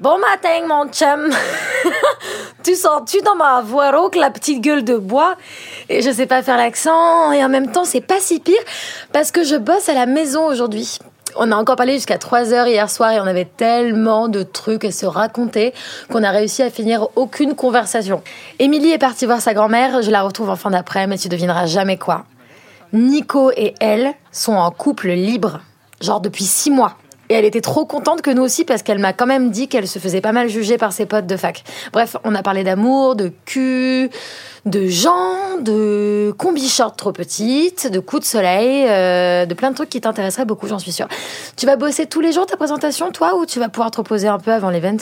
Bon matin, mon chum. tu sens-tu dans ma voix rauque la petite gueule de bois Et je sais pas faire l'accent et en même temps, c'est pas si pire parce que je bosse à la maison aujourd'hui. On a encore parlé jusqu'à 3 heures hier soir et on avait tellement de trucs à se raconter qu'on a réussi à finir aucune conversation. Émilie est partie voir sa grand-mère, je la retrouve en fin d'après, mais tu devineras jamais quoi. Nico et elle sont en couple libre, genre depuis 6 mois. Et elle était trop contente que nous aussi parce qu'elle m'a quand même dit qu'elle se faisait pas mal juger par ses potes de fac. Bref, on a parlé d'amour, de cul, de gens, de combi short trop petites, de coups de soleil, euh, de plein de trucs qui t'intéresseraient beaucoup, j'en suis sûre. Tu vas bosser tous les jours ta présentation, toi, ou tu vas pouvoir te reposer un peu avant l'event?